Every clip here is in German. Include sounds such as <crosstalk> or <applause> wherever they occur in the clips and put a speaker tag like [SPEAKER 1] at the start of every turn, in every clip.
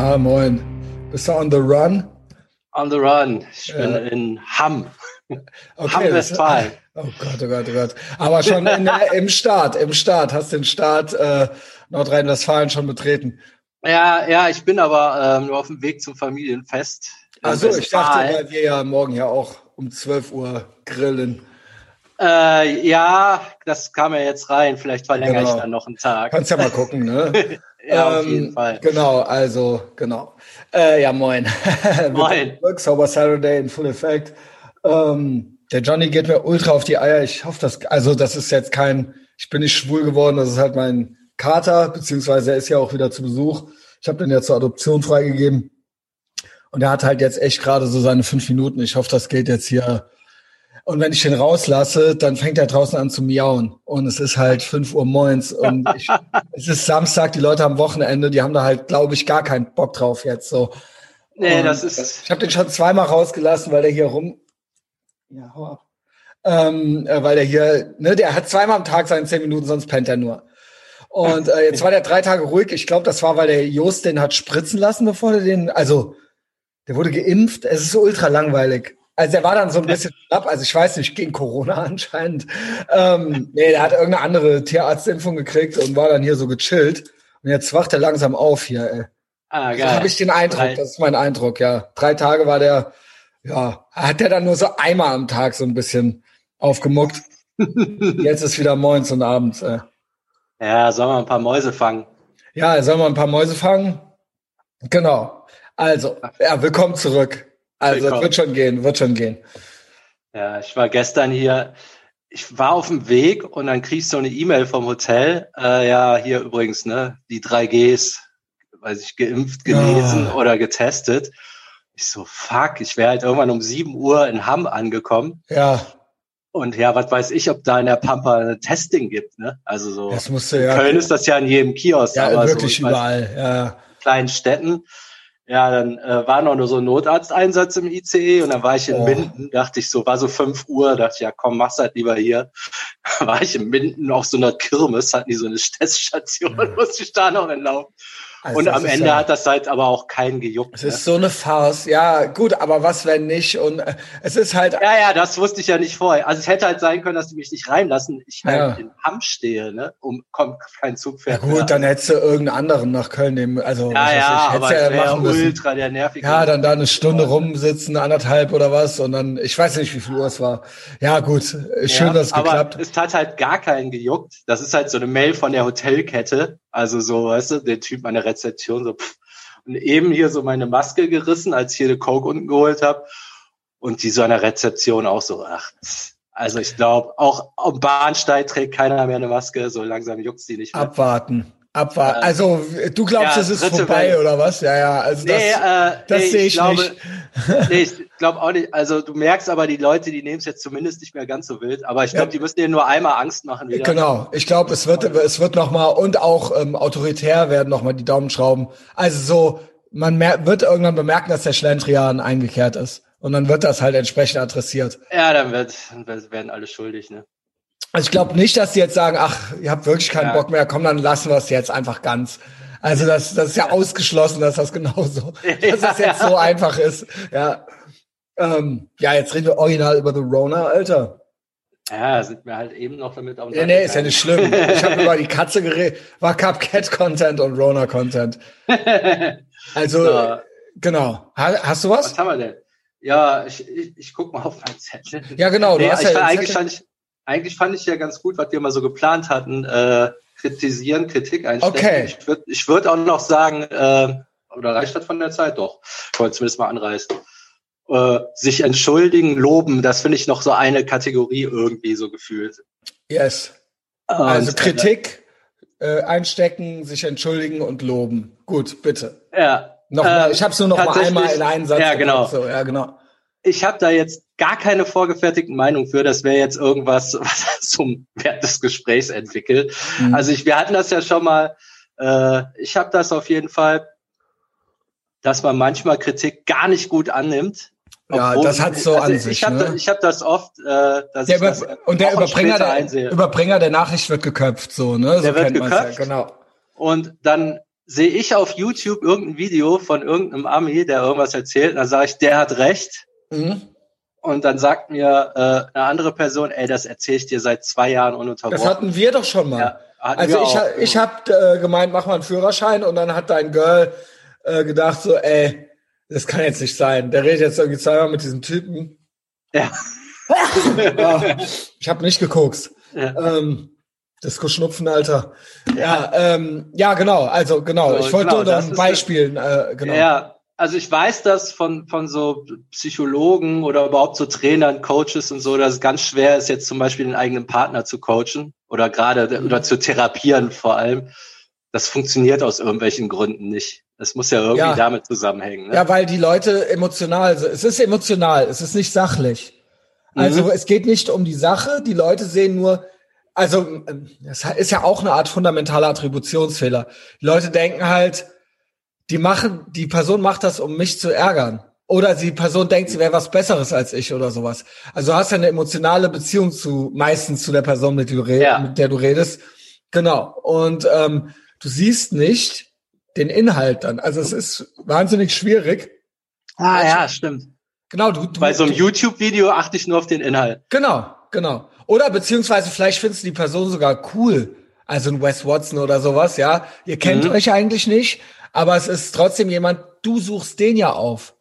[SPEAKER 1] Ah, moin. Bist du on the run?
[SPEAKER 2] On the run. Ich bin in Hamm.
[SPEAKER 1] Okay,
[SPEAKER 2] Hamm, Westfalen. <laughs>
[SPEAKER 1] Oh Gott, oh Gott, oh Gott. Aber schon in der, im Start, im Start. Hast den Start äh, Nordrhein-Westfalen schon betreten.
[SPEAKER 2] Ja, ja, ich bin aber ähm, nur auf dem Weg zum Familienfest.
[SPEAKER 1] Also ich dachte, weil wir ja morgen ja auch um 12 Uhr grillen.
[SPEAKER 2] Äh, ja, das kam ja jetzt rein. Vielleicht verlängere
[SPEAKER 1] Genau.
[SPEAKER 2] ich dann noch einen Tag.
[SPEAKER 1] Kannst ja mal gucken, ne? <laughs>
[SPEAKER 2] ja, auf
[SPEAKER 1] Ähm,
[SPEAKER 2] jeden Fall.
[SPEAKER 1] Genau, also, genau. Äh, ja, moin. <laughs>
[SPEAKER 2] Moin.
[SPEAKER 1] Sober Saturday in full effect. Ähm, der Johnny geht mir ultra auf die Eier. Ich hoffe, dass, also das ist jetzt kein, ich bin nicht schwul geworden, das ist halt mein Kater, beziehungsweise er ist ja auch wieder zu Besuch. Ich habe den ja zur Adoption freigegeben. Und er hat halt jetzt echt gerade so seine fünf Minuten. Ich hoffe, das geht jetzt hier. Und wenn ich den rauslasse, dann fängt er draußen an zu miauen. Und es ist halt fünf Uhr moins. Und ich, <laughs> es ist Samstag, die Leute haben Wochenende, die haben da halt, glaube ich, gar keinen Bock drauf jetzt. So.
[SPEAKER 2] Nee,
[SPEAKER 1] Und
[SPEAKER 2] das ist.
[SPEAKER 1] Ich habe den schon zweimal rausgelassen, weil der hier rum. Ja, hau ab. Ähm, äh, weil der hier, ne, der hat zweimal am Tag seine zehn Minuten, sonst pennt er nur. Und äh, jetzt war der drei Tage ruhig. Ich glaube, das war, weil der Jost den hat spritzen lassen, bevor der den, also der wurde geimpft. Es ist so ultra langweilig. Also der war dann so ein bisschen schlapp, also ich weiß nicht, gegen Corona <laughs> anscheinend. Ähm, nee, der hat irgendeine andere Tierarztimpfung gekriegt und war dann hier so gechillt. Und jetzt wacht er langsam auf hier, ey.
[SPEAKER 2] Ah,
[SPEAKER 1] So
[SPEAKER 2] geil.
[SPEAKER 1] habe ich den Eindruck,
[SPEAKER 2] Drei-
[SPEAKER 1] das ist mein Eindruck, ja. Drei Tage war der, ja, hat der dann nur so einmal am Tag so ein bisschen aufgemuckt. <laughs> Jetzt ist wieder morgens und abends. Äh.
[SPEAKER 2] Ja, sollen wir ein paar Mäuse fangen?
[SPEAKER 1] Ja, sollen wir ein paar Mäuse fangen? Genau. Also, ja, willkommen zurück. Also,
[SPEAKER 2] Willkommen.
[SPEAKER 1] wird schon gehen, wird schon gehen.
[SPEAKER 2] Ja, ich war gestern hier. Ich war auf dem Weg und dann krieg ich so eine E-Mail vom Hotel. Äh, ja, hier übrigens, ne, die 3Gs, weiß ich, geimpft, genesen
[SPEAKER 1] Ah.
[SPEAKER 2] oder getestet. Ich so, fuck, ich wäre halt irgendwann um 7 Uhr in Hamm angekommen.
[SPEAKER 1] Ja,
[SPEAKER 2] Und ja, was weiß ich, ob da in der Pampa ein Testing gibt, ne? Also so.
[SPEAKER 1] das musste
[SPEAKER 2] in
[SPEAKER 1] ja,
[SPEAKER 2] Köln ist das ja in jedem Kiosk,
[SPEAKER 1] ja
[SPEAKER 2] aber
[SPEAKER 1] wirklich
[SPEAKER 2] so, ich weiß,
[SPEAKER 1] überall. Ja,
[SPEAKER 2] kleinen Städten. Ja, dann äh, war noch nur so ein Notarzteinsatz im ICE und dann war ich in
[SPEAKER 1] Oh.
[SPEAKER 2] Minden, dachte ich so, war so 5 Uhr, dachte ich, ja komm, mach's halt lieber hier. <laughs> war ich in Minden auf so einer Kirmes, hatten die so eine Teststation, musste ich da noch entlaufen.
[SPEAKER 1] Also
[SPEAKER 2] und am Ende
[SPEAKER 1] ja,
[SPEAKER 2] hat das halt aber auch keinen gejuckt.
[SPEAKER 1] Es
[SPEAKER 2] Ne?
[SPEAKER 1] ist so eine Farce. Ja, gut, aber was, wenn nicht? Und äh, es ist halt,
[SPEAKER 2] Ja, ja, das wusste ich ja nicht vorher. Also es hätte halt sein können, dass die mich nicht reinlassen. Ich halt
[SPEAKER 1] Ja.
[SPEAKER 2] in Hamm stehe, ne? Um kommt kein Zug
[SPEAKER 1] ja
[SPEAKER 2] fährt.
[SPEAKER 1] gut,
[SPEAKER 2] mehr.
[SPEAKER 1] dann hättest du irgendeinen anderen nach Köln nehmen. Also, was
[SPEAKER 2] ja,
[SPEAKER 1] weiß
[SPEAKER 2] ja,
[SPEAKER 1] ich,
[SPEAKER 2] aber
[SPEAKER 1] hättest
[SPEAKER 2] wäre ja
[SPEAKER 1] machen müssen.
[SPEAKER 2] ultra der nervige.
[SPEAKER 1] Ja, dann da eine Stunde rumsitzen, anderthalb oder was und dann, ich weiß nicht, wie viel Uhr es war. Ja, gut, schön,
[SPEAKER 2] Ja,
[SPEAKER 1] dass es
[SPEAKER 2] aber
[SPEAKER 1] geklappt.
[SPEAKER 2] es hat halt gar keinen gejuckt. Das ist halt so eine Mail von der Hotelkette. Also so, weißt du, der Typ an der Rezeption so, pff. Und eben hier so meine Maske gerissen, als ich hier eine Coke unten geholt habe. Und die so an der Rezeption auch so, ach, pff. also ich glaube, auch am Bahnsteig trägt keiner mehr eine Maske. So langsam juckt's die nicht mehr.
[SPEAKER 1] Abwarten. Abwarten.
[SPEAKER 2] Äh,
[SPEAKER 1] Also, du glaubst,
[SPEAKER 2] ja,
[SPEAKER 1] es ist vorbei
[SPEAKER 2] Welt.
[SPEAKER 1] oder was? Ja, ja, also das,
[SPEAKER 2] nee, äh,
[SPEAKER 1] das
[SPEAKER 2] nee,
[SPEAKER 1] sehe ich
[SPEAKER 2] glaube,
[SPEAKER 1] nicht. <laughs>
[SPEAKER 2] nee, ich glaube auch nicht. Also du merkst aber, die Leute, die nehmen es jetzt zumindest nicht mehr ganz so wild. Aber ich
[SPEAKER 1] Ja.
[SPEAKER 2] glaube, die müssen dir nur einmal Angst machen wieder.
[SPEAKER 1] Genau, ich glaube, es wird, es wird noch mal und auch ähm, autoritär werden noch mal die Daumenschrauben. Also so, man wird irgendwann bemerken, dass der Schlendrian eingekehrt ist und dann wird das halt entsprechend adressiert.
[SPEAKER 2] Ja, dann, wird, dann werden alle schuldig, ne?
[SPEAKER 1] Also ich glaube nicht, dass die jetzt sagen, ach, ihr habt wirklich keinen
[SPEAKER 2] Ja.
[SPEAKER 1] Bock mehr, komm, dann lassen wir es jetzt einfach ganz. Also das, das ist ja ausgeschlossen, dass das genauso, <laughs> dass das jetzt so einfach ist. Ja. Ähm, ja, jetzt reden wir original über The Rona, Alter.
[SPEAKER 2] Ja, sind wir halt eben noch damit auf
[SPEAKER 1] Nee, nee, ist ja nicht schlimm. Ich habe über die <laughs> Katze geredet, war Cupcat-Content und Rona-Content. Also,
[SPEAKER 2] So.
[SPEAKER 1] genau. Ha, hast du was?
[SPEAKER 2] Was haben wir denn? Ja, ich, ich, ich guck mal auf mein Zettel.
[SPEAKER 1] Ja, genau. Du
[SPEAKER 2] nee,
[SPEAKER 1] hast
[SPEAKER 2] ich,
[SPEAKER 1] ja den
[SPEAKER 2] eigentlich,
[SPEAKER 1] Zettel-
[SPEAKER 2] ich, eigentlich fand ich ja ganz gut, was wir mal so geplant hatten. Äh, kritisieren, Kritik einstecken.
[SPEAKER 1] Okay.
[SPEAKER 2] Ich würde ich würd auch noch sagen, äh, oder reicht das von der Zeit doch? Ich wollte zumindest mal anreißen. Äh, sich entschuldigen, loben, das finde ich noch so eine Kategorie irgendwie so gefühlt.
[SPEAKER 1] Yes. Also
[SPEAKER 2] Und,
[SPEAKER 1] Kritik äh, einstecken, sich entschuldigen und loben. Gut, bitte.
[SPEAKER 2] Äh, ja.
[SPEAKER 1] Nochmal,
[SPEAKER 2] Äh,
[SPEAKER 1] ich habe es nur noch mal einmal in einen Satz
[SPEAKER 2] Ja, genau.
[SPEAKER 1] So, ja, genau.
[SPEAKER 2] Ich habe da jetzt gar keine vorgefertigten Meinung für. Das wäre jetzt irgendwas, <laughs> was zum Wert des Gesprächs entwickelt.
[SPEAKER 1] Mhm.
[SPEAKER 2] Also ich, wir hatten das ja schon mal. Äh, ich habe das auf jeden Fall, dass man manchmal Kritik gar nicht gut annimmt.
[SPEAKER 1] Ja, das hat's so
[SPEAKER 2] also
[SPEAKER 1] an
[SPEAKER 2] ich
[SPEAKER 1] sich,
[SPEAKER 2] hab,
[SPEAKER 1] ne?
[SPEAKER 2] Ich habe das oft, äh, dass
[SPEAKER 1] Der
[SPEAKER 2] das
[SPEAKER 1] und der Überbringer der,
[SPEAKER 2] einsehe.
[SPEAKER 1] Überbringer der Nachricht wird geköpft, so, ne? So
[SPEAKER 2] Der wird
[SPEAKER 1] kennt man's
[SPEAKER 2] geköpft.
[SPEAKER 1] Ja, genau.
[SPEAKER 2] Und dann sehe ich auf YouTube irgendein Video von irgendeinem Ami, der irgendwas erzählt, und dann sage ich, der hat recht. Mhm. Und dann sagt mir äh, eine andere Person, ey, das erzähle ich dir seit zwei Jahren ununterbrochen.
[SPEAKER 1] Das hatten wir doch schon mal. Ja, also ich, auch. ich habe äh, gemeint, mach mal einen Führerschein und dann hat dein Girl äh, gedacht so, ey, das kann jetzt nicht sein. Der redet jetzt irgendwie zweimal mit diesem Typen. Ja. <laughs> ja ich habe nicht geguckt. Ja. Ähm, Disco-Schnupfen, Alter. Ja, ähm, ja, genau. Also genau. So, ich wollte genau, nur noch ein Beispiel. Äh, genau.
[SPEAKER 2] Ja, also ich weiß das von von so Psychologen oder überhaupt so Trainern, Coaches und so, dass es ganz schwer ist, jetzt zum Beispiel den eigenen Partner zu coachen oder gerade mhm. oder zu therapieren vor allem. Das funktioniert aus irgendwelchen Gründen nicht. Das muss ja irgendwie ja. damit zusammenhängen. Ne?
[SPEAKER 1] Ja, weil die Leute emotional, es ist emotional, es ist nicht sachlich. Also mhm. es geht nicht um die Sache, die Leute sehen nur, also das ist ja auch eine Art fundamentaler Attributionsfehler. Die Leute denken halt, die machen, die Person macht das, um mich zu ärgern. Oder die Person denkt, sie wäre was Besseres als ich oder sowas. Also du hast ja eine emotionale Beziehung zu, meistens zu der Person, mit, du ja. mit der du redest. Genau. Und ähm, du siehst nicht den Inhalt dann. Also es ist wahnsinnig schwierig.
[SPEAKER 2] Ah ja, stimmt.
[SPEAKER 1] Genau, du, du
[SPEAKER 2] bei so einem YouTube-Video achte ich nur auf den Inhalt.
[SPEAKER 1] Genau, genau. Oder beziehungsweise vielleicht findest du die Person sogar cool. Also ein Wes Watson oder sowas, ja. Ihr kennt mhm. euch eigentlich nicht, aber es ist trotzdem jemand, du suchst den ja auf.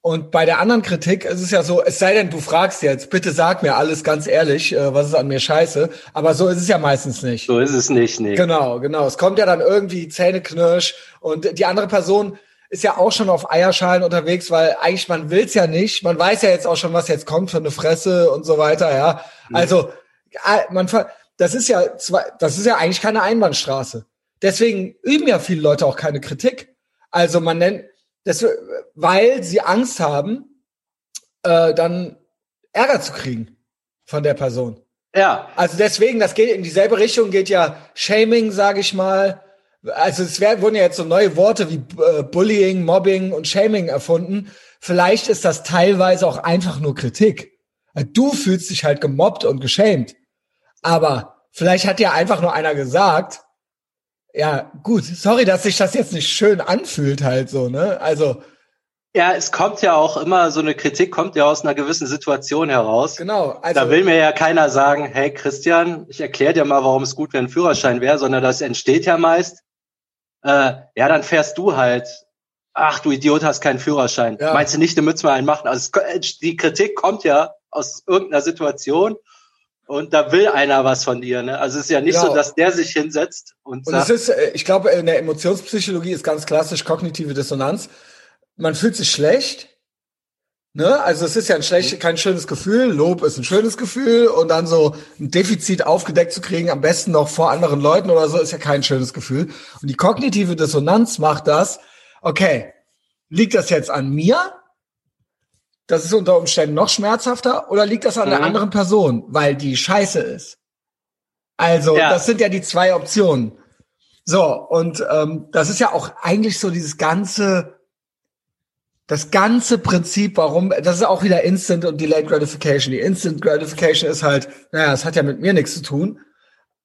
[SPEAKER 1] Und bei der anderen Kritik ist es ja so, es sei denn, du fragst jetzt, bitte sag mir alles ganz ehrlich, äh, was ist an mir scheiße. Aber so ist es ja meistens nicht.
[SPEAKER 2] So ist es nicht, nee.
[SPEAKER 1] Genau, genau. Es kommt ja dann irgendwie Zähneknirsch und die andere Person ist ja auch schon auf Eierschalen unterwegs, weil eigentlich man will's ja nicht. Man weiß ja jetzt auch schon, was jetzt kommt für eine Fresse und so weiter, ja. Mhm. Also man das ist ja zwei, das ist ja eigentlich keine Einbahnstraße. Deswegen üben ja viele Leute auch keine Kritik. Also man nennt das, weil sie Angst haben, äh, dann Ärger zu kriegen von der Person.
[SPEAKER 2] Ja.
[SPEAKER 1] Also deswegen, das geht in dieselbe Richtung, geht ja Shaming, sage ich mal, also es werden, wurden ja jetzt so neue Worte wie äh, Bullying, Mobbing und Shaming erfunden. Vielleicht ist das teilweise auch einfach nur Kritik. Du fühlst dich halt gemobbt und geschämt. Aber vielleicht hat ja einfach nur einer gesagt, ja, gut, sorry, dass sich das jetzt nicht schön anfühlt halt so, ne? Also.
[SPEAKER 2] Ja, es kommt ja auch immer, so eine Kritik kommt ja aus einer gewissen Situation heraus.
[SPEAKER 1] Genau.
[SPEAKER 2] Also, da will mir ja keiner sagen, hey Christian, ich erkläre dir mal, warum es gut wäre, ein Führerschein wäre, sondern das entsteht ja meist, äh, ja, dann fährst du halt. Ach, du Idiot, hast keinen Führerschein. Ja. Meinst du nicht, du müsstest mal einen machen? Also es, die Kritik kommt ja aus irgendeiner Situation und da will einer was von dir. Ne? Also es ist ja nicht genau. so, dass der sich hinsetzt und,
[SPEAKER 1] und sagt. es ist, äh, ich glaube, in der Emotionspsychologie ist ganz klassisch kognitive Dissonanz. Man fühlt sich schlecht. Ne? Also es ist ja ein schlecht, kein schönes Gefühl. Lob ist ein schönes Gefühl und dann so ein Defizit aufgedeckt zu kriegen, am besten noch vor anderen Leuten oder so, ist ja kein schönes Gefühl. Und die kognitive Dissonanz macht das. Okay, liegt das jetzt an mir? Das ist unter Umständen noch schmerzhafter oder liegt das an mhm. der anderen Person, weil die scheiße ist? Also, ja. das sind ja die zwei Optionen. So, und ähm, das ist ja auch eigentlich so dieses ganze, das ganze Prinzip, warum, das ist auch wieder Instant und Delayed Gratification. Die Instant Gratification ist halt, naja, es hat ja mit mir nichts zu tun.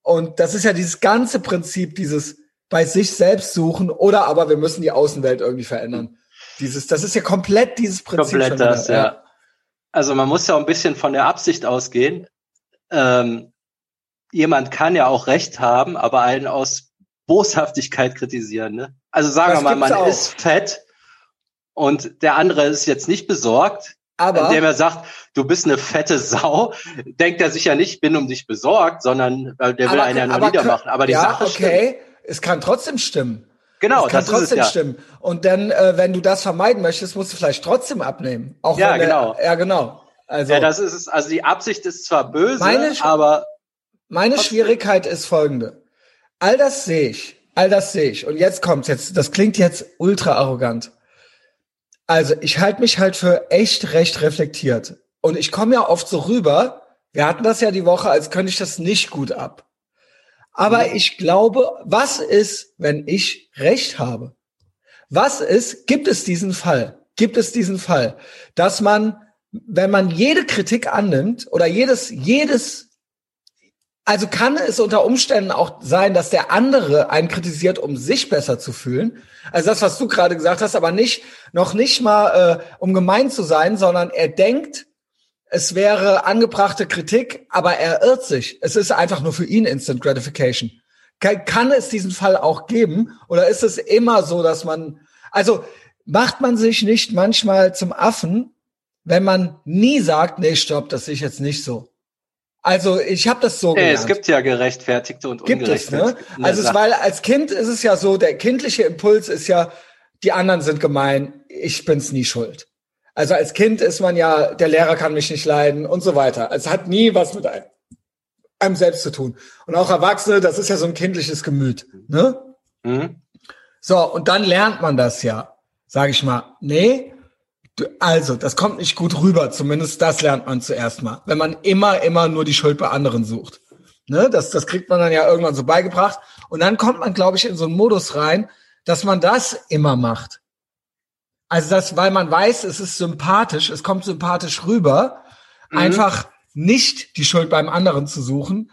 [SPEAKER 1] Und das ist ja dieses ganze Prinzip, dieses bei sich selbst suchen oder aber wir müssen die Außenwelt irgendwie verändern. Dieses, das ist ja komplett dieses Prinzip.
[SPEAKER 2] Komplett das, ja. ja. Also man muss ja auch ein bisschen von der Absicht ausgehen. Ähm, jemand kann ja auch Recht haben, aber einen aus Boshaftigkeit kritisieren. Ne? Also sagen das wir mal, man auch. ist fett und der andere ist jetzt nicht besorgt, aber indem er sagt, du bist eine fette Sau, <laughs> denkt er sich ja nicht, bin um dich besorgt, sondern äh, der will einen ja nur niedermachen. Aber die ja, Sache
[SPEAKER 1] okay, stimmt. es kann trotzdem stimmen.
[SPEAKER 2] Genau,
[SPEAKER 1] das kann das trotzdem es, ja. stimmen. Und dann, äh, wenn du das vermeiden möchtest, musst du vielleicht trotzdem abnehmen. Auch
[SPEAKER 2] ja, genau.
[SPEAKER 1] Der, ja, genau.
[SPEAKER 2] Also, ja, das ist es. Also die Absicht ist zwar böse, meine, aber
[SPEAKER 1] meine Schwierigkeit ist folgende: All das sehe ich, all das sehe ich. Und jetzt kommt's jetzt. Das klingt jetzt ultra arrogant. Also ich halte mich halt für echt recht reflektiert. Und ich komme ja oft so rüber. Wir hatten das ja die Woche, als könnte ich das nicht gut ab. Aber mhm. ich glaube, was ist, wenn ich recht habe? Was ist, gibt es diesen Fall? Gibt es diesen Fall, dass man, wenn man jede Kritik annimmt oder jedes, jedes, Also kann es unter Umständen auch sein, dass der andere einen kritisiert, um sich besser zu fühlen. Also das, was du gerade gesagt hast, aber nicht noch nicht mal, äh, um gemein zu sein, sondern er denkt, es wäre angebrachte Kritik, aber er irrt sich. Es ist einfach nur für ihn Instant Gratification. Kann, kann es diesen Fall auch geben? Oder ist es immer so, dass man, also macht man sich nicht manchmal zum Affen, wenn man nie sagt, nee, stopp, das sehe ich jetzt nicht so. Also ich habe das so
[SPEAKER 2] gelernt. es gibt ja gerechtfertigte und
[SPEAKER 1] gibt ungerechtfertigte. Es, ne? Also es, weil als Kind ist es ja so, der kindliche Impuls ist ja, die anderen sind gemein, ich bin's nie schuld. Also als Kind ist man ja, der Lehrer kann mich nicht leiden und so weiter. Es hat nie was mit einem, selbst zu tun. Und auch Erwachsene, das ist ja so ein kindliches Gemüt. Ne? Mhm. So, und dann lernt man das ja, sage ich mal. Nee, also, das kommt nicht gut rüber. Zumindest das lernt man zuerst mal. Wenn man immer, immer nur die Schuld bei anderen sucht. Ne? Das, das kriegt man dann ja irgendwann so beigebracht. Und dann kommt man, glaube ich, in so einen Modus rein, dass man das immer macht. Also das, weil man weiß, es ist sympathisch, es kommt sympathisch rüber, mhm. einfach nicht die Schuld beim anderen zu suchen,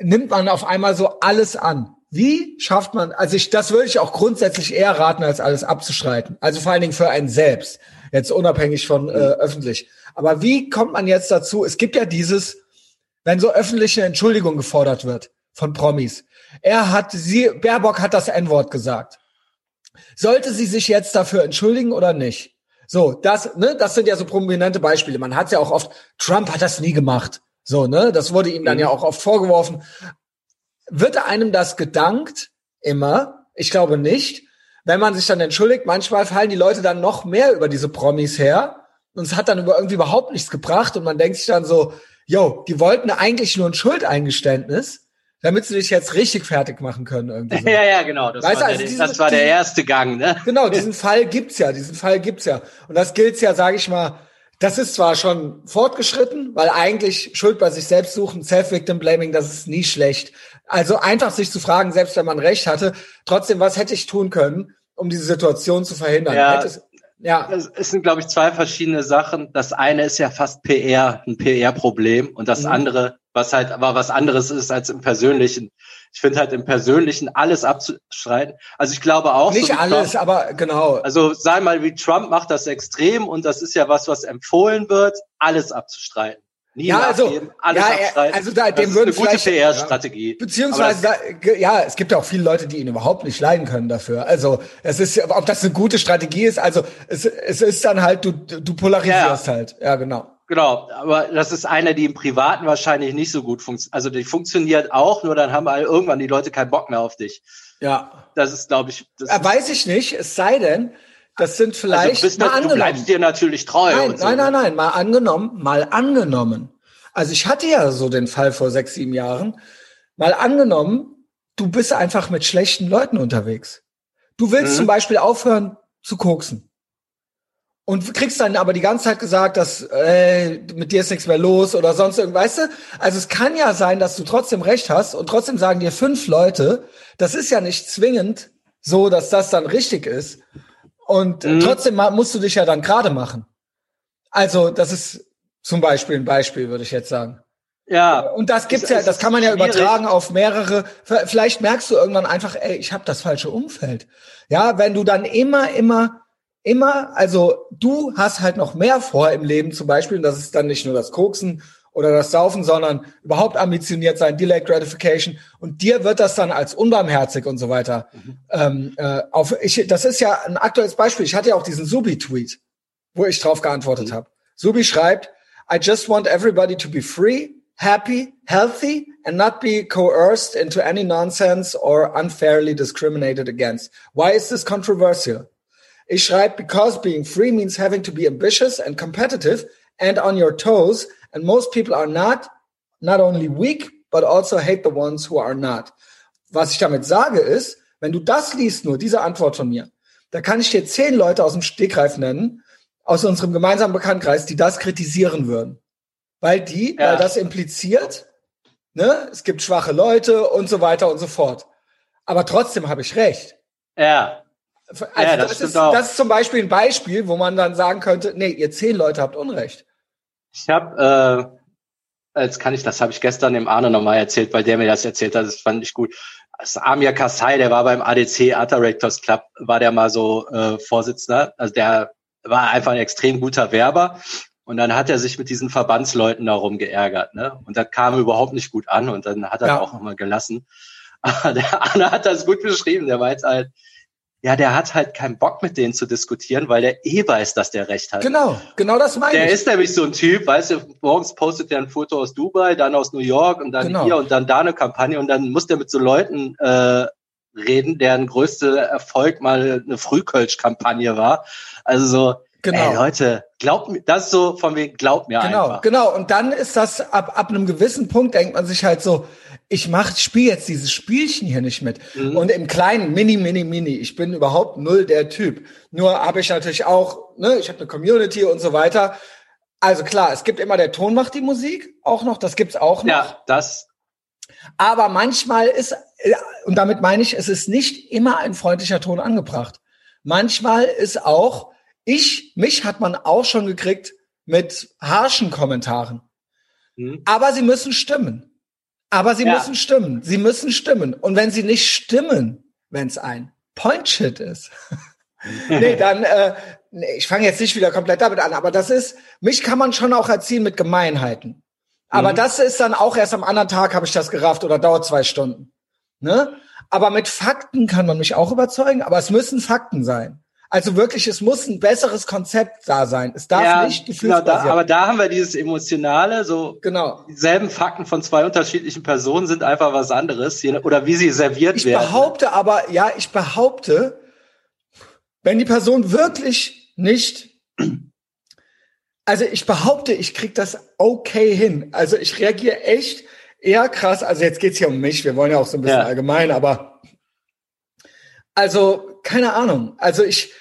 [SPEAKER 1] nimmt man auf einmal so alles an. Wie schafft man, also ich, das würde ich auch grundsätzlich eher raten, als alles abzustreiten. Also vor allen Dingen für einen selbst, jetzt unabhängig von äh, öffentlich. Aber wie kommt man jetzt dazu? Es gibt ja dieses, wenn so öffentliche Entschuldigung gefordert wird von Promis. Er hat, sie, Baerbock hat das N-Wort gesagt. Sollte sie sich jetzt dafür entschuldigen oder nicht? So, das, ne, das sind ja so prominente Beispiele. Man hat ja auch oft, Trump hat das nie gemacht. So, ne, das wurde ihm dann mhm. ja auch oft vorgeworfen. Wird einem das gedankt? Immer? Ich glaube nicht. Wenn man sich dann entschuldigt, manchmal fallen die Leute dann noch mehr über diese Promis her. Und es hat dann irgendwie überhaupt nichts gebracht. Und man denkt sich dann so, yo, die wollten eigentlich nur ein Schuldeingeständnis damit sie dich jetzt richtig fertig machen können irgendwie. So. <laughs>
[SPEAKER 2] ja, ja, genau. Das, weißt war, also der, diesen, das war der erste Gang, ne? <laughs>
[SPEAKER 1] Genau, diesen Fall gibt's ja, diesen Fall gibt's ja. Und das gilt ja, sage ich mal, das ist zwar schon fortgeschritten, weil eigentlich Schuld bei sich selbst suchen, Self-Victim Blaming, das ist nie schlecht. Also einfach sich zu fragen, selbst wenn man recht hatte, trotzdem, was hätte ich tun können, um diese Situation zu verhindern?
[SPEAKER 2] Ja. Hätte, ja. Es sind, glaube ich, zwei verschiedene Sachen. Das eine ist ja fast PR, ein PR-Problem. Und das mhm. andere, was halt aber was anderes ist als im Persönlichen. Ich finde halt im Persönlichen alles abzuschreiten. Also ich glaube auch.
[SPEAKER 1] Nicht so alles, Trump, aber genau.
[SPEAKER 2] Also sei mal wie Trump macht das extrem und das ist ja was, was empfohlen wird, alles abzustreiten.
[SPEAKER 1] Nie ja, also, alles ja, abstreiten. Also da, dem würden
[SPEAKER 2] eine gute PR-Strategie.
[SPEAKER 1] Ja, beziehungsweise, da, ja, es gibt ja auch viele Leute, die ihn überhaupt nicht leiden können dafür. Also es ist, ob das eine gute Strategie ist, also es, es ist dann halt, du, du polarisierst ja. halt. Ja, genau.
[SPEAKER 2] Genau, aber das ist eine, die im Privaten wahrscheinlich nicht so gut funktioniert. Also die funktioniert auch, nur dann haben irgendwann die Leute keinen Bock mehr auf dich.
[SPEAKER 1] Ja.
[SPEAKER 2] Das ist, glaube ich. Das
[SPEAKER 1] äh, Weiß ich nicht, es sei denn, das sind vielleicht. Also du,
[SPEAKER 2] bist mal du bleibst dir natürlich treu.
[SPEAKER 1] Nein, so. nein, nein, nein, mal angenommen, mal angenommen. Also ich hatte ja so den Fall vor sechs, sieben Jahren. Mal angenommen, du bist einfach mit schlechten Leuten unterwegs. Du willst mhm. zum Beispiel aufhören zu koksen. Und kriegst dann aber die ganze Zeit gesagt, dass äh, mit dir ist nichts mehr los oder sonst irgendwas. Weißt du? Also es kann ja sein, dass du trotzdem recht hast und trotzdem sagen dir fünf Leute, das ist ja nicht zwingend so, dass das dann richtig ist. Und mhm. trotzdem musst du dich ja dann gerade machen. Also das ist zum Beispiel ein Beispiel, würde ich jetzt sagen.
[SPEAKER 2] Ja.
[SPEAKER 1] Und das gibt's ja, das kann man ja schwierig. übertragen auf mehrere. Vielleicht merkst du irgendwann einfach, ey, ich habe das falsche Umfeld. Ja, wenn du dann immer, immer immer, also du hast halt noch mehr vor im Leben zum Beispiel, und das ist dann nicht nur das Koksen oder das Saufen, sondern überhaupt ambitioniert sein, Delayed Gratification. Und dir wird das dann als unbarmherzig und so weiter. Mhm. Ähm, äh, auf, ich, das ist ja ein aktuelles Beispiel. Ich hatte ja auch diesen Subi-Tweet, wo ich drauf geantwortet mhm. habe. Subi schreibt, I just want everybody to be free, happy, healthy, and not be coerced into any nonsense or unfairly discriminated against. Why is this controversial? Ich schreibe, because being free means having to be ambitious and competitive and on your toes. And most people are not, not only weak, but also hate the ones who are not. Was ich damit sage ist, wenn du das liest, nur diese Antwort von mir, da kann ich dir zehn Leute aus dem Stegreif nennen, aus unserem gemeinsamen Bekanntkreis, die das kritisieren würden. Weil die, ja. weil das impliziert, ne, es gibt schwache Leute und so weiter und so fort. Aber trotzdem habe ich recht.
[SPEAKER 2] Ja.
[SPEAKER 1] Also ja, das, das, ist, das, ist, zum Beispiel ein Beispiel, wo man dann sagen könnte, nee, ihr zehn Leute habt Unrecht.
[SPEAKER 2] Ich habe jetzt kann ich, das habe ich gestern dem Arne nochmal erzählt, weil der mir das erzählt hat, das fand ich gut. Das Amir Kassai, der war beim ADC Art Directors Club, war der mal so äh, Vorsitzender. Also der war einfach ein extrem guter Werber. Und dann hat er sich mit diesen Verbandsleuten darum geärgert, ne? Und das kam überhaupt nicht gut an und dann hat er ja. auch nochmal gelassen. <laughs> Aber der Arne hat das gut beschrieben. Der war jetzt halt, ja, der hat halt keinen Bock mit denen zu diskutieren, weil der eh weiß, dass der recht hat.
[SPEAKER 1] Genau, genau das meine
[SPEAKER 2] der
[SPEAKER 1] ich.
[SPEAKER 2] Der ist nämlich so ein Typ, weißt du, morgens postet er ein Foto aus Dubai, dann aus New York und dann genau. hier und dann da eine Kampagne und dann muss der mit so Leuten äh, reden, deren größte Erfolg mal eine Frühkölsch-Kampagne war. Also so, Genau. Ey, Leute, glaubt mir, das ist so von wegen, glaubt mir
[SPEAKER 1] genau,
[SPEAKER 2] einfach.
[SPEAKER 1] Genau, Und dann ist das, ab, ab einem gewissen Punkt denkt man sich halt so, ich mach, spiele jetzt dieses Spielchen hier nicht mit. Mhm. Und im kleinen, mini, mini, mini, ich bin überhaupt null der Typ. Nur habe ich natürlich auch, ne, ich habe eine Community und so weiter. Also klar, es gibt immer der Ton macht die Musik, auch noch, das gibt's auch noch.
[SPEAKER 2] Ja, das.
[SPEAKER 1] Aber manchmal ist, und damit meine ich, es ist nicht immer ein freundlicher Ton angebracht. Manchmal ist auch, ich, mich hat man auch schon gekriegt mit harschen Kommentaren. Mhm. Aber sie müssen stimmen. Aber sie ja. müssen stimmen. Sie müssen stimmen. Und wenn sie nicht stimmen, wenn es ein Point-Shit ist, <laughs> nee, <laughs> dann, äh, nee, ich fange jetzt nicht wieder komplett damit an, aber das ist, mich kann man schon auch erziehen mit Gemeinheiten. Aber mhm. das ist dann auch erst am anderen Tag habe ich das gerafft oder dauert zwei Stunden. Ne? Aber mit Fakten kann man mich auch überzeugen, aber es müssen Fakten sein. Also wirklich, es muss ein besseres Konzept da sein. Es darf ja, nicht
[SPEAKER 2] gefühlsbasiert genau, da, Aber da haben wir dieses Emotionale, so
[SPEAKER 1] genau.
[SPEAKER 2] dieselben Fakten von zwei unterschiedlichen Personen sind einfach was anderes. Oder wie sie serviert
[SPEAKER 1] ich
[SPEAKER 2] werden.
[SPEAKER 1] Ich behaupte aber, ja, ich behaupte, wenn die Person wirklich nicht also ich behaupte, ich krieg das okay hin. Also ich reagiere echt eher krass. Also jetzt geht's hier um mich. Wir wollen ja auch so ein bisschen ja. allgemein, aber also keine Ahnung. Also ich,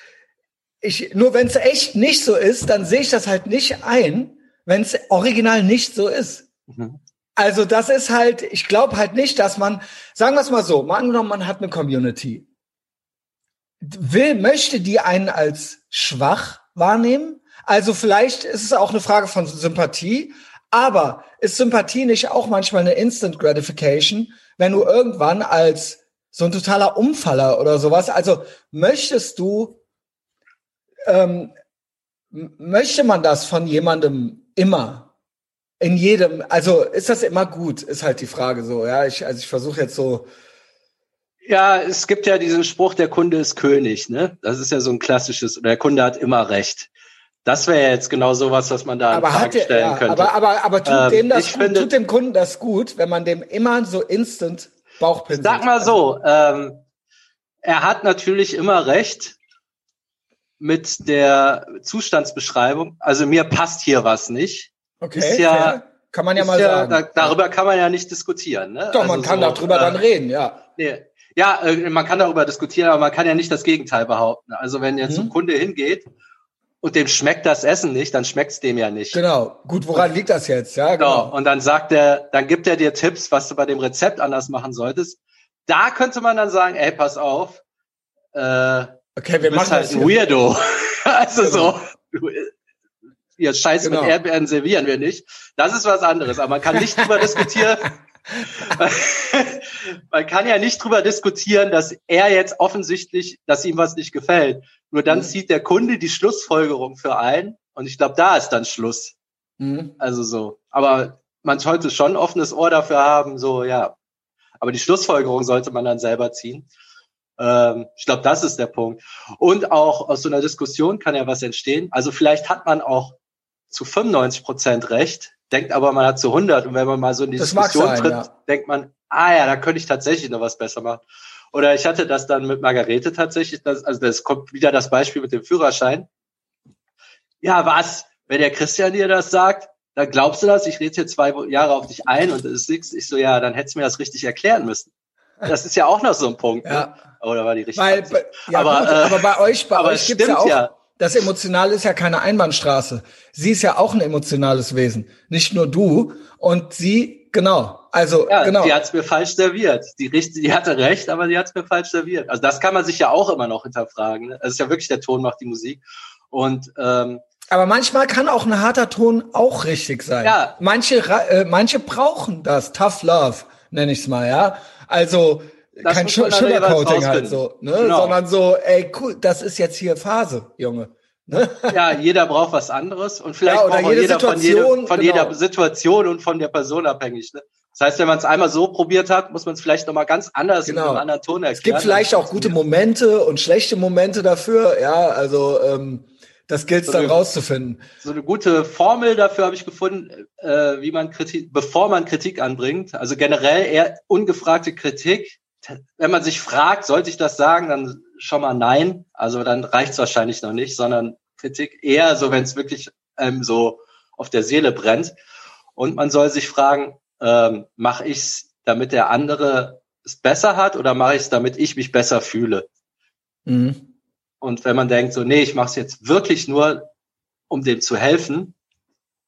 [SPEAKER 1] ich, nur wenn es echt nicht so ist, dann sehe ich das halt nicht ein, wenn es original nicht so ist. Mhm. Also das ist halt, ich glaube halt nicht, dass man, sagen wir es mal so, mal angenommen, man hat eine Community. Will, möchte die einen als schwach wahrnehmen? Also vielleicht ist es auch eine Frage von Sympathie, aber ist Sympathie nicht auch manchmal eine Instant Gratification, wenn du irgendwann als so ein totaler Umfaller oder sowas. Also möchtest du, ähm, möchte man das von jemandem immer? In jedem, also ist das immer gut, ist halt die Frage so, ja. Ich, also ich versuche jetzt so.
[SPEAKER 2] Ja, es gibt ja diesen Spruch, der Kunde ist König, ne? Das ist ja so ein klassisches, oder der Kunde hat immer recht. Das wäre jetzt genau sowas, was man da
[SPEAKER 1] aber hat der, stellen ja, könnte. Aber, aber, aber tut, ähm, dem das gut, finde, tut dem Kunden das gut, wenn man dem immer so instant Bauchpinsel.
[SPEAKER 2] Sag mal so, ähm, er hat natürlich immer recht mit der Zustandsbeschreibung. Also mir passt hier was nicht.
[SPEAKER 1] Okay. Ist ja, kann man ja mal ja, sagen.
[SPEAKER 2] Da, darüber kann man ja nicht diskutieren. Ne?
[SPEAKER 1] Doch, also man kann so, darüber äh, dann reden, ja.
[SPEAKER 2] Nee. Ja, äh, man kann darüber diskutieren, aber man kann ja nicht das Gegenteil behaupten. Also wenn jetzt mhm. ein Kunde hingeht und dem schmeckt das Essen nicht, dann schmeckt's dem ja nicht.
[SPEAKER 1] Genau. Gut, woran liegt das jetzt? Ja, genau.
[SPEAKER 2] genau. Und dann sagt er, dann gibt er dir Tipps, was du bei dem Rezept anders machen solltest. Da könnte man dann sagen, ey, pass auf, äh, okay, wir du bist halt ein Weirdo. <laughs> also genau. so, du, ihr Scheiß genau. mit Erdbeeren servieren wir nicht. Das ist was anderes, aber man kann nicht drüber <laughs> diskutieren. Man kann ja nicht drüber diskutieren, dass er jetzt offensichtlich, dass ihm was nicht gefällt. Nur dann mhm. zieht der Kunde die Schlussfolgerung für ein und ich glaube, da ist dann Schluss. Mhm. Also so. Aber man sollte schon ein offenes Ohr dafür haben, so ja. Aber die Schlussfolgerung sollte man dann selber ziehen. Ähm, ich glaube, das ist der Punkt. Und auch aus so einer Diskussion kann ja was entstehen. Also vielleicht hat man auch zu 95 Prozent recht, denkt aber man hat zu 100 und wenn man mal so in die das Diskussion sein, tritt, ja. denkt man, ah ja, da könnte ich tatsächlich noch was besser machen. Oder ich hatte das dann mit Margarete tatsächlich, das, also das kommt wieder das Beispiel mit dem Führerschein. Ja, was? Wenn der Christian dir das sagt, dann glaubst du das? Ich rede hier zwei Jahre auf dich ein und das ist nichts. Ich so, ja, dann hättest du mir das richtig erklären müssen. Das ist ja auch noch so ein Punkt. Ne? Ja. Ne? Oder war die richtig?
[SPEAKER 1] Weil, ja, aber, gut, äh, aber bei euch, bei euch gibt's ja auch. Ja. Das Emotionale ist ja keine Einbahnstraße. Sie ist ja auch ein emotionales Wesen. Nicht nur du. Und sie, genau, also,
[SPEAKER 2] ja,
[SPEAKER 1] genau.
[SPEAKER 2] Die hat es mir falsch serviert. Die, die hatte recht, aber die hat es mir falsch serviert. Also das kann man sich ja auch immer noch hinterfragen. Ne? Es ist ja wirklich der Ton macht die Musik. Und ähm,
[SPEAKER 1] Aber manchmal kann auch ein harter Ton auch richtig sein.
[SPEAKER 2] Ja.
[SPEAKER 1] Manche, äh, manche brauchen das. Tough Love, nenne ich es mal, ja. Also
[SPEAKER 2] Das
[SPEAKER 1] kein Sugarcoating
[SPEAKER 2] jeweils
[SPEAKER 1] halt so, ne?
[SPEAKER 2] Genau.
[SPEAKER 1] sondern so, ey, cool, das ist jetzt hier Phase, Junge. Ne?
[SPEAKER 2] Ja, jeder braucht was anderes und vielleicht
[SPEAKER 1] Ja,
[SPEAKER 2] braucht auch
[SPEAKER 1] jede
[SPEAKER 2] jeder von, jeder, von
[SPEAKER 1] genau.
[SPEAKER 2] jeder Situation und von der Person abhängig. Ne? Das heißt, wenn man es einmal so probiert hat, muss man es vielleicht nochmal ganz anders
[SPEAKER 1] Genau.
[SPEAKER 2] in einem anderen Ton erklären.
[SPEAKER 1] Es gibt vielleicht auch gute Momente und schlechte Momente dafür, ja, also ähm, das gilt es
[SPEAKER 2] So
[SPEAKER 1] dann
[SPEAKER 2] eine-
[SPEAKER 1] rauszufinden.
[SPEAKER 2] So eine gute Formel dafür habe ich gefunden, äh, wie man Kritik, bevor man Kritik anbringt, also generell eher ungefragte Kritik. Wenn man sich fragt, sollte ich das sagen, dann schon mal nein. Also dann reicht es wahrscheinlich noch nicht, sondern Kritik eher so, wenn es wirklich ähm, so auf der Seele brennt. Und man soll sich fragen, ähm, mache ich es, damit der andere es besser hat oder mache ich es, damit ich mich besser fühle?
[SPEAKER 1] Mhm.
[SPEAKER 2] Und wenn man denkt, so, nee, ich mache es jetzt wirklich nur, um dem zu helfen,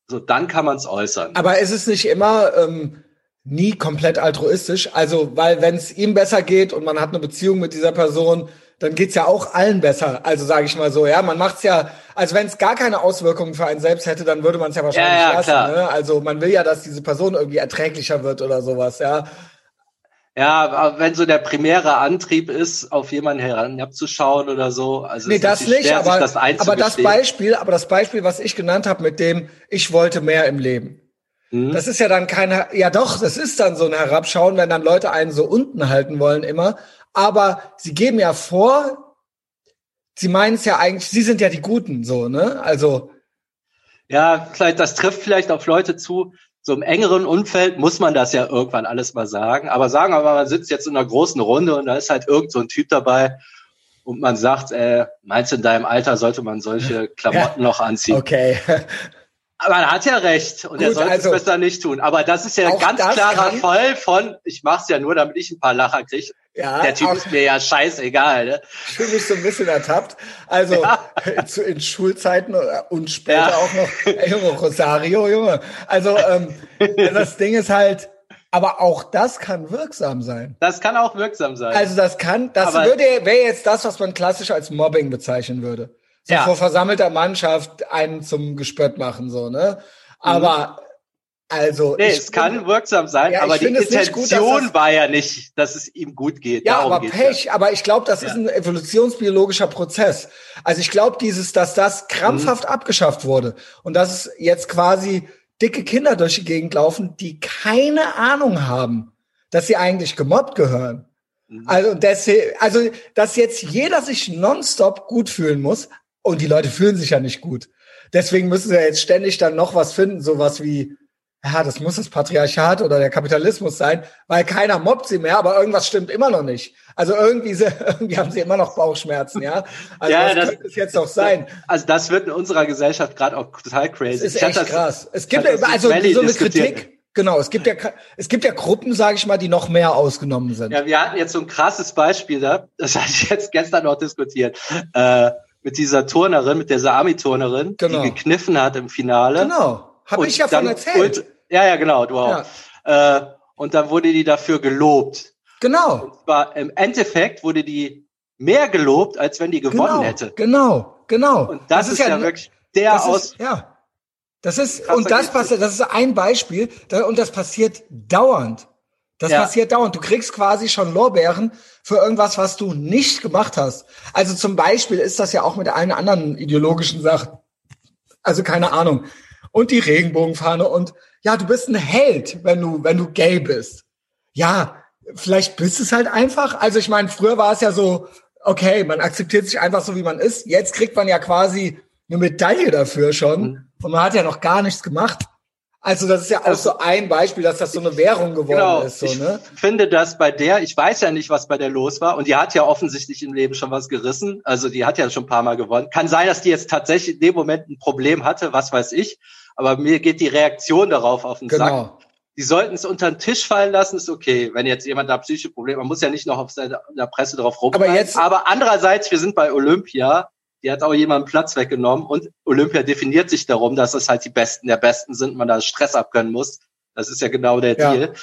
[SPEAKER 2] so dann kann man es äußern.
[SPEAKER 1] Aber ist es nicht immer ähm, nie komplett altruistisch? Also, weil wenn es ihm besser geht und man hat eine Beziehung mit dieser Person, dann geht's ja auch allen besser. Also sage ich mal so, ja, man macht's ja, also wenn es gar keine Auswirkungen für einen selbst hätte, dann würde man es ja wahrscheinlich
[SPEAKER 2] Ja, ja,
[SPEAKER 1] lassen. Ne? Also man will ja, dass diese Person irgendwie erträglicher wird oder sowas, ja.
[SPEAKER 2] Ja, aber wenn so der primäre Antrieb ist, auf jemanden herabzuschauen oder so, also
[SPEAKER 1] Nee, das nicht,
[SPEAKER 2] schwer,
[SPEAKER 1] aber
[SPEAKER 2] das
[SPEAKER 1] aber das. Beispiel, aber das Beispiel, was ich genannt habe mit dem, ich wollte mehr im Leben.
[SPEAKER 2] Mhm.
[SPEAKER 1] Das ist ja dann kein, ja doch, das ist dann so ein Herabschauen, wenn dann Leute einen so unten halten wollen immer. Aber sie geben ja vor, sie meinen es ja eigentlich, sie sind ja die Guten, so, ne? Also,
[SPEAKER 2] Ja, vielleicht, das trifft vielleicht auf Leute zu. So im engeren Umfeld muss man das ja irgendwann alles mal sagen. Aber sagen wir mal, man sitzt jetzt in einer großen Runde und da ist halt irgend so ein Typ dabei und man sagt, äh, meinst du, in deinem Alter sollte man solche Klamotten noch anziehen?
[SPEAKER 1] okay.
[SPEAKER 2] Aber er hat ja recht und er
[SPEAKER 1] Gut,
[SPEAKER 2] sollte
[SPEAKER 1] also-
[SPEAKER 2] es besser nicht tun. Aber das ist ja ein ganz klarer Fall von, ich mach's ja nur, damit ich ein paar Lacher kriege.
[SPEAKER 1] Ja,
[SPEAKER 2] Der Typ
[SPEAKER 1] auch,
[SPEAKER 2] ist mir ja scheißegal. Ne?
[SPEAKER 1] ich fühle mich so ein bisschen ertappt. Also
[SPEAKER 2] Ja. <laughs>
[SPEAKER 1] zu, in Schulzeiten und später
[SPEAKER 2] Ja.
[SPEAKER 1] auch noch, Junge, Rosario, Junge. Also ähm, <laughs> das Ding ist halt, aber auch das kann wirksam sein.
[SPEAKER 2] Das kann auch wirksam sein.
[SPEAKER 1] Also das kann, das
[SPEAKER 2] Aber-
[SPEAKER 1] würde wäre jetzt das, was man klassisch als Mobbing bezeichnen würde. So
[SPEAKER 2] Ja.
[SPEAKER 1] vor versammelter Mannschaft einen zum Gespött machen, so, ne? Aber also
[SPEAKER 2] Mhm. nee,
[SPEAKER 1] ich
[SPEAKER 2] es kann wirksam sein,
[SPEAKER 1] Ja,
[SPEAKER 2] aber die
[SPEAKER 1] gut,
[SPEAKER 2] Intention
[SPEAKER 1] das-
[SPEAKER 2] war ja nicht, dass es ihm gut geht.
[SPEAKER 1] Ja,
[SPEAKER 2] Darum
[SPEAKER 1] aber Pech, aber ich glaube, das ist
[SPEAKER 2] Ja.
[SPEAKER 1] ein evolutionsbiologischer Prozess. Also ich glaube, dieses, dass das krampfhaft
[SPEAKER 2] Mhm.
[SPEAKER 1] abgeschafft wurde und dass es jetzt quasi dicke Kinder durch die Gegend laufen, die keine Ahnung haben, dass sie eigentlich gemobbt gehören.
[SPEAKER 2] Mhm.
[SPEAKER 1] Also, deswegen, also, dass jetzt jeder sich nonstop gut fühlen muss und die Leute fühlen sich ja nicht gut. Deswegen müssen sie ja jetzt ständig dann noch was finden, sowas wie, ja, das muss das Patriarchat oder der Kapitalismus sein, weil keiner mobbt sie mehr, aber irgendwas stimmt immer noch nicht. Also irgendwie, <laughs> irgendwie haben sie immer noch Bauchschmerzen, ja. Also
[SPEAKER 2] Ja,
[SPEAKER 1] was
[SPEAKER 2] das-
[SPEAKER 1] könnte es jetzt noch sein?
[SPEAKER 2] Also das wird in unserer Gesellschaft gerade auch total crazy.
[SPEAKER 1] Es ist
[SPEAKER 2] Ich
[SPEAKER 1] echt
[SPEAKER 2] das-
[SPEAKER 1] krass. Es gibt ja, also so eine
[SPEAKER 2] diskutiert.
[SPEAKER 1] Kritik. Genau, es gibt ja, es gibt ja Gruppen, sage ich mal, die noch mehr ausgenommen sind.
[SPEAKER 2] Ja, wir hatten jetzt so ein krasses Beispiel da, das hatte ich jetzt gestern noch diskutiert, äh, mit dieser Turnerin, mit dieser Ami-Turnerin,
[SPEAKER 1] Genau.
[SPEAKER 2] die gekniffen hat im Finale.
[SPEAKER 1] Genau, habe ich ja von erzählt.
[SPEAKER 2] ja, ja, genau, du auch. Äh, und dann wurde die dafür gelobt.
[SPEAKER 1] Genau.
[SPEAKER 2] Und zwar im Endeffekt wurde die mehr gelobt, als wenn die gewonnen
[SPEAKER 1] genau,
[SPEAKER 2] hätte.
[SPEAKER 1] Genau, genau.
[SPEAKER 2] Und das, ist, ja, wirklich der
[SPEAKER 1] das
[SPEAKER 2] aus.
[SPEAKER 1] ist, ja. Das ist, und das passiert, das ist ein Beispiel, und das passiert dauernd. Das
[SPEAKER 2] Ja.
[SPEAKER 1] passiert dauernd. Du kriegst quasi schon Lorbeeren für irgendwas, was du nicht gemacht hast. Also zum Beispiel ist das ja auch mit allen anderen ideologischen Sachen. Also keine Ahnung. Und die Regenbogenfahne und ja, du bist ein Held, wenn du, wenn du gay bist. Ja, vielleicht bist es halt einfach. Also ich meine, früher war es ja so, okay, man akzeptiert sich einfach so, wie man ist. Jetzt kriegt man ja quasi eine Medaille dafür schon.
[SPEAKER 2] Mhm.
[SPEAKER 1] Und man hat ja noch gar nichts gemacht. Also das ist ja auch so ein Beispiel, dass das so eine Währung geworden
[SPEAKER 2] Genau,
[SPEAKER 1] ist. So,
[SPEAKER 2] ich
[SPEAKER 1] ne?
[SPEAKER 2] finde das bei der, ich weiß ja nicht, was bei der los war und die hat ja offensichtlich im Leben schon was gerissen, also die hat ja schon ein paar Mal gewonnen. Kann sein, dass die jetzt tatsächlich in dem Moment ein Problem hatte, was weiß ich, aber mir geht die Reaktion darauf auf den Sack.
[SPEAKER 1] Genau.
[SPEAKER 2] Die sollten es unter den Tisch fallen lassen, ist okay, wenn jetzt jemand da psychische Probleme, man muss ja nicht noch auf seiner in der Presse drauf rum.
[SPEAKER 1] Aber jetzt-
[SPEAKER 2] aber andererseits, wir sind bei Olympia, die hat auch jemanden Platz weggenommen und Olympia definiert sich darum, dass es halt die Besten der Besten sind, man da Stress abkönnen muss. Das ist ja genau der
[SPEAKER 1] Ja.
[SPEAKER 2] Deal.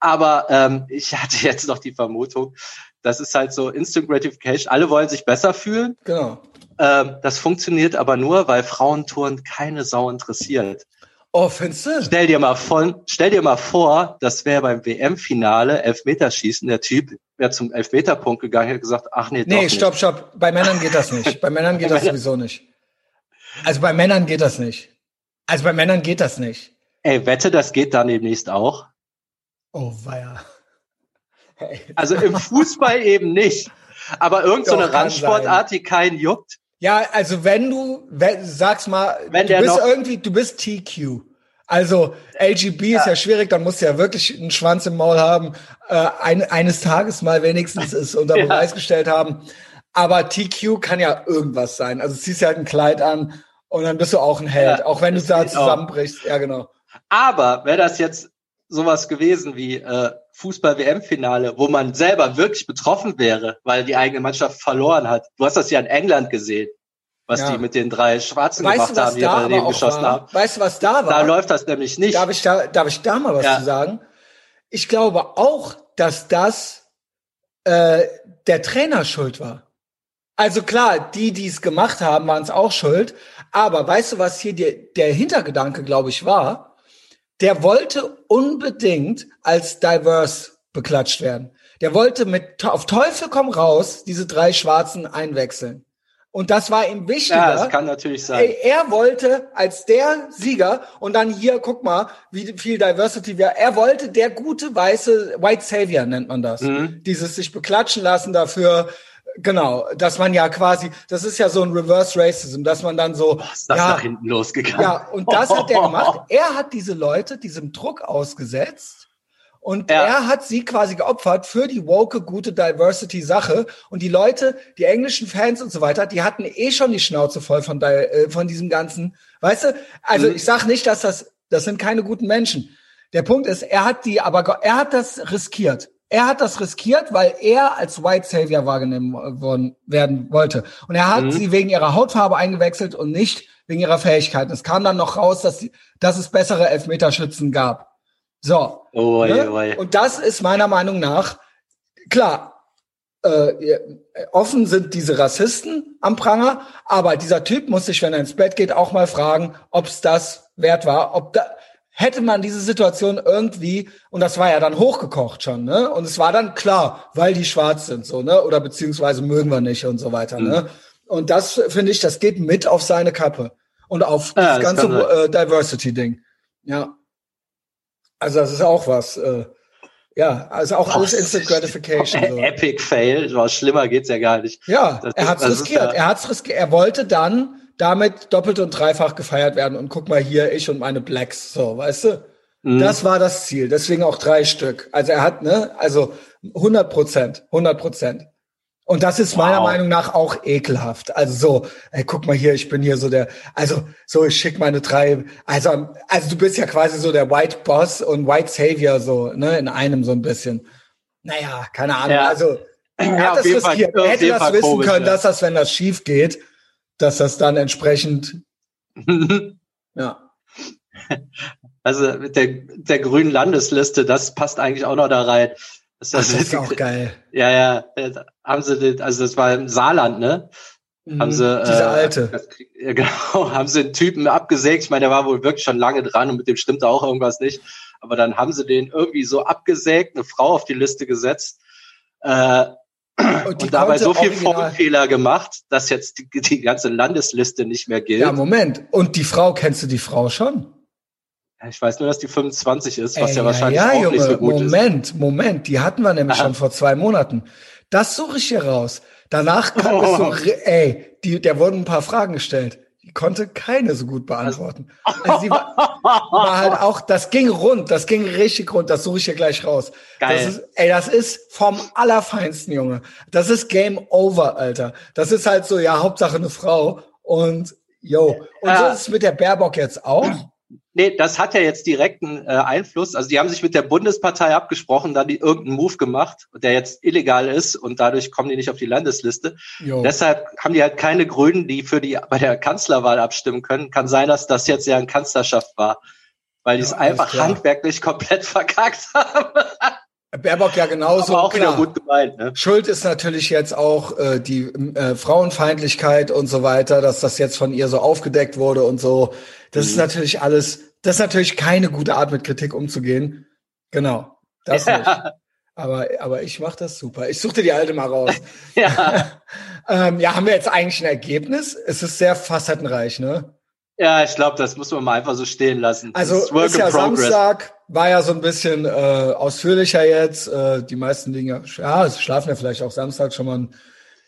[SPEAKER 2] Aber ähm, ich hatte jetzt noch die Vermutung, das ist halt so Instant Gratification. Alle wollen sich besser fühlen.
[SPEAKER 1] Genau.
[SPEAKER 2] Ähm, das funktioniert aber nur, weil Frauentouren keine Sau interessiert.
[SPEAKER 1] Oh, findest du?
[SPEAKER 2] Stell dir mal von, stell dir mal vor, das wäre beim WM-Finale Elfmeterschießen. Der Typ wäre zum Elfmeterpunkt gegangen, hätte gesagt, ach nee,
[SPEAKER 1] Nee, stopp, stopp. Bei Männern geht das nicht. Bei Männern geht das <laughs> sowieso nicht. Also bei Männern geht das nicht. Also bei Männern geht das nicht.
[SPEAKER 2] Ey, wette, das geht dann demnächst auch.
[SPEAKER 1] Oh, weia. Hey.
[SPEAKER 2] Also im Fußball eben nicht. Aber irgend so Randsportart, die keinen juckt.
[SPEAKER 1] Ja, also wenn du, wenn, sag's mal,
[SPEAKER 2] Wenn
[SPEAKER 1] du bist irgendwie, du bist TQ. Also LGB ist ja schwierig, dann musst du ja wirklich einen Schwanz im Maul haben, äh, ein, eines Tages mal wenigstens es <laughs> unter
[SPEAKER 2] Ja.
[SPEAKER 1] Beweis gestellt haben. Aber TQ kann ja irgendwas sein. Also ziehst dir halt ein Kleid an und dann bist du auch ein Held,
[SPEAKER 2] Ja,
[SPEAKER 1] auch wenn du da
[SPEAKER 2] geht auch.
[SPEAKER 1] zusammenbrichst. Ja, genau.
[SPEAKER 2] Aber wäre das jetzt sowas gewesen wie äh, Fußball-WM-Finale, wo man selber wirklich betroffen wäre, weil die eigene Mannschaft verloren hat. Du hast das ja in England gesehen, was
[SPEAKER 1] Ja.
[SPEAKER 2] die mit den drei Schwarzen
[SPEAKER 1] Weißt
[SPEAKER 2] gemacht haben, die
[SPEAKER 1] da
[SPEAKER 2] daneben geschossen
[SPEAKER 1] war?
[SPEAKER 2] haben.
[SPEAKER 1] Weißt du, was da
[SPEAKER 2] Da
[SPEAKER 1] war?
[SPEAKER 2] läuft das nämlich nicht.
[SPEAKER 1] Darf ich da, darf ich da mal was
[SPEAKER 2] Ja.
[SPEAKER 1] zu sagen? Ich glaube auch, dass das äh, der Trainer schuld war. Also klar, die, die es gemacht haben, waren es auch schuld. Aber weißt du, was hier der, der Hintergedanke, glaube ich, war? Der wollte unbedingt als diverse beklatscht werden. Der wollte mit auf Teufel komm raus diese drei Schwarzen einwechseln. Und das war ihm wichtiger.
[SPEAKER 2] ja, das kann natürlich sein.
[SPEAKER 1] Er wollte als der Sieger und dann hier, guck mal, wie viel Diversity wir, er wollte der gute weiße White Savior nennt man das.
[SPEAKER 2] Mhm.
[SPEAKER 1] Dieses sich beklatschen lassen dafür, genau, dass man ja quasi, das ist ja so ein Reverse Racism, dass man dann so,
[SPEAKER 2] ist das
[SPEAKER 1] ja,
[SPEAKER 2] nach hinten losgegangen?
[SPEAKER 1] ja, und das hat er gemacht. <laughs> Er hat diese Leute diesem Druck ausgesetzt. Und
[SPEAKER 2] Ja.
[SPEAKER 1] er hat sie quasi geopfert für die woke, gute Diversity-Sache. Und die Leute, die englischen Fans und so weiter, die hatten eh schon die Schnauze voll von, äh, von diesem ganzen. Weißt du? Also
[SPEAKER 2] Mhm.
[SPEAKER 1] ich sag nicht, dass das, das sind keine guten Menschen. Der Punkt ist, er hat die, aber er hat das riskiert. Er hat das riskiert, weil er als White Savior wahrgenommen worden werden wollte. Und er hat
[SPEAKER 2] Mhm.
[SPEAKER 1] sie wegen ihrer Hautfarbe eingewechselt und nicht wegen ihrer Fähigkeiten. Es kam dann noch raus, dass, sie, dass es bessere Elfmeterschützen gab. So.
[SPEAKER 2] Oi,
[SPEAKER 1] Ne?
[SPEAKER 2] oi.
[SPEAKER 1] Und das ist meiner Meinung nach, klar, äh, offen sind diese Rassisten am Pranger, aber dieser Typ muss sich, wenn er ins Bett geht, auch mal fragen, ob es das wert war, ob da, hätte man diese Situation irgendwie, und das war ja dann hochgekocht schon, ne? Und es war dann klar, weil die schwarz sind, so, ne? Oder beziehungsweise mögen wir nicht und so weiter,
[SPEAKER 2] Mhm.
[SPEAKER 1] ne? Und das finde ich, das geht mit auf seine Kappe und auf
[SPEAKER 2] Ja,
[SPEAKER 1] das ganze äh, Diversity-Ding. Ja. Also das ist auch was. Äh, ja, also auch alles
[SPEAKER 2] Oh,
[SPEAKER 1] Instant Gratification. So.
[SPEAKER 2] Epic Fail. Was schlimmer geht's ja gar nicht.
[SPEAKER 1] Ja,
[SPEAKER 2] Das
[SPEAKER 1] er hat's
[SPEAKER 2] ist
[SPEAKER 1] riskiert.
[SPEAKER 2] ja-
[SPEAKER 1] Er hat's riskiert. Er wollte dann damit doppelt und dreifach gefeiert werden. Und guck mal hier, ich und meine Blacks. So, weißt du?
[SPEAKER 2] Mhm.
[SPEAKER 1] Das war das Ziel. Deswegen auch drei Stück. Also er hat, ne, also 100 Prozent, 100 Prozent. Und das ist meiner
[SPEAKER 2] Wow.
[SPEAKER 1] Meinung nach auch ekelhaft. Also so, ey, guck mal hier, ich bin hier so der, also so, ich schick meine drei, also, also du bist ja quasi so der White Boss und White Savior so, ne, in einem so ein bisschen. Naja, keine Ahnung.
[SPEAKER 2] Ja.
[SPEAKER 1] Also <clears throat> er
[SPEAKER 2] Ja,
[SPEAKER 1] hat
[SPEAKER 2] auf
[SPEAKER 1] das riskiert. Er hätte das wissen
[SPEAKER 2] komisch,
[SPEAKER 1] können,
[SPEAKER 2] ja.
[SPEAKER 1] dass das, wenn das schief geht, dass das dann entsprechend, <laughs> ja.
[SPEAKER 2] Also mit der, der grünen Landesliste, das passt eigentlich auch noch da rein. Das,
[SPEAKER 1] Das ist auch geil.
[SPEAKER 2] Ja, ja, äh, haben sie, den- also das war im Saarland, ne? Haben sie,
[SPEAKER 1] Mhm. Diese
[SPEAKER 2] äh,
[SPEAKER 1] alte.
[SPEAKER 2] Das, ja, genau, <laughs> haben sie einen Typen abgesägt. Ich meine, der war wohl wirklich schon lange dran und mit dem stimmte auch irgendwas nicht. Aber dann haben sie den irgendwie so abgesägt, eine Frau auf die Liste gesetzt. Äh,
[SPEAKER 1] Und die
[SPEAKER 2] und dabei so viel Formfehler gemacht, dass jetzt die, die ganze Landesliste nicht mehr gilt.
[SPEAKER 1] Ja, Moment. Und die Frau, kennst du die Frau schon?
[SPEAKER 2] ich weiß nur, dass die 25 ist, was
[SPEAKER 1] Ey,
[SPEAKER 2] ja wahrscheinlich
[SPEAKER 1] ja,
[SPEAKER 2] auch
[SPEAKER 1] Junge,
[SPEAKER 2] nicht so gut ist.
[SPEAKER 1] Moment, Moment, die hatten wir nämlich
[SPEAKER 2] Aha.
[SPEAKER 1] schon vor zwei Monaten. Das suche ich hier raus. Danach kam <laughs> es so,
[SPEAKER 2] Oh.
[SPEAKER 1] ey, die, der wurden ein paar Fragen gestellt. Konnte keine so gut beantworten. Also sie war, war halt auch, das ging rund, das ging richtig rund, das suche ich hier gleich raus.
[SPEAKER 2] Geil.
[SPEAKER 1] Das ist, ey, das ist vom Allerfeinsten, Junge. Das ist Game Over, Alter. Das ist halt so, ja, Hauptsache eine Frau und, yo. Und so
[SPEAKER 2] Ja.
[SPEAKER 1] ist es mit der Baerbock jetzt auch.
[SPEAKER 2] Nee, das hat ja jetzt direkten äh, Einfluss. Also die haben sich mit der Bundespartei abgesprochen, dann die irgendeinen Move gemacht, der jetzt illegal ist und dadurch kommen die nicht auf die Landesliste.
[SPEAKER 1] Jo.
[SPEAKER 2] Deshalb haben die halt keine Grünen, die für die bei der Kanzlerwahl abstimmen können. Kann sein, dass das jetzt ja eine Kanzlerschaft war. weil die es einfach handwerklich komplett verkackt haben. <laughs>
[SPEAKER 1] Baerbock ja genauso.
[SPEAKER 2] Aber auch klar. wieder gut gemeint. Ne?
[SPEAKER 1] Schuld ist natürlich jetzt auch äh, die äh, Frauenfeindlichkeit und so weiter, dass das jetzt von ihr so aufgedeckt wurde und so. Das mhm. ist natürlich alles, das ist natürlich keine gute Art, mit Kritik umzugehen. Genau, das nicht. Aber, aber ich mache das super. Ich suchte die alte mal raus. <laughs> ja. <laughs> ähm, ja, haben wir jetzt eigentlich ein Ergebnis? Es ist sehr facettenreich, ne?
[SPEAKER 2] Ja, ich glaube, das muss man mal einfach so stehen lassen.
[SPEAKER 1] Also ist, ja Samstag, war ja so ein bisschen äh, ausführlicher jetzt. Äh, die meisten Dinge, ja, schlafen ja vielleicht auch Samstag schon mal ein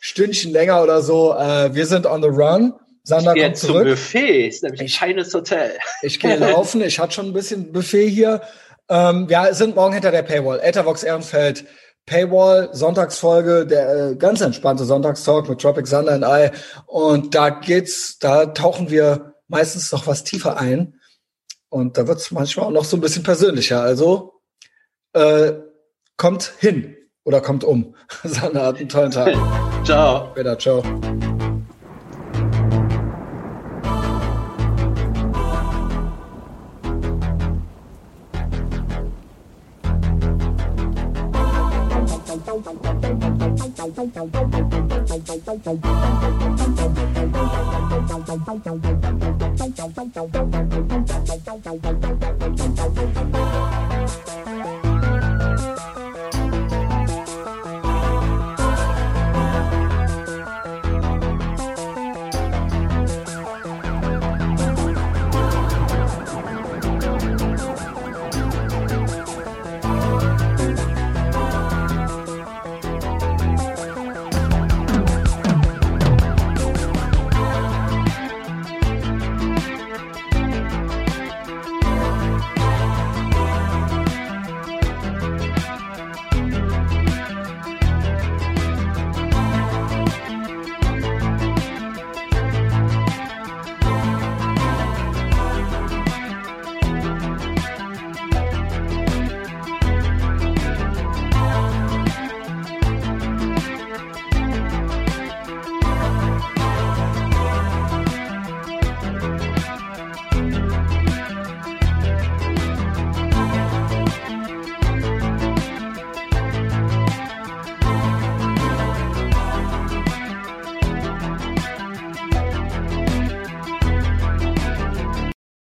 [SPEAKER 1] Stündchen länger oder so. Äh, wir sind on the run.
[SPEAKER 2] Sander ich kommt zurück. Zum Buffet, ist nämlich ein feines Hotel.
[SPEAKER 1] Ich gehe laufen, ich hatte schon ein bisschen Buffet hier. Ähm, wir sind morgen hinter der Paywall. Ethervox Ehrenfeld, Paywall, Sonntagsfolge, der äh, ganz entspannte Sonntagstalk mit Tropic Sander and I. Und da geht's, da tauchen wir meistens noch was tiefer ein. Und da wird es manchmal auch noch so ein bisschen persönlicher. Also äh, kommt hin oder kommt um. <laughs> Sander hat einen tollen Tag. <laughs>
[SPEAKER 2] ciao.
[SPEAKER 1] Später, ciao. Thank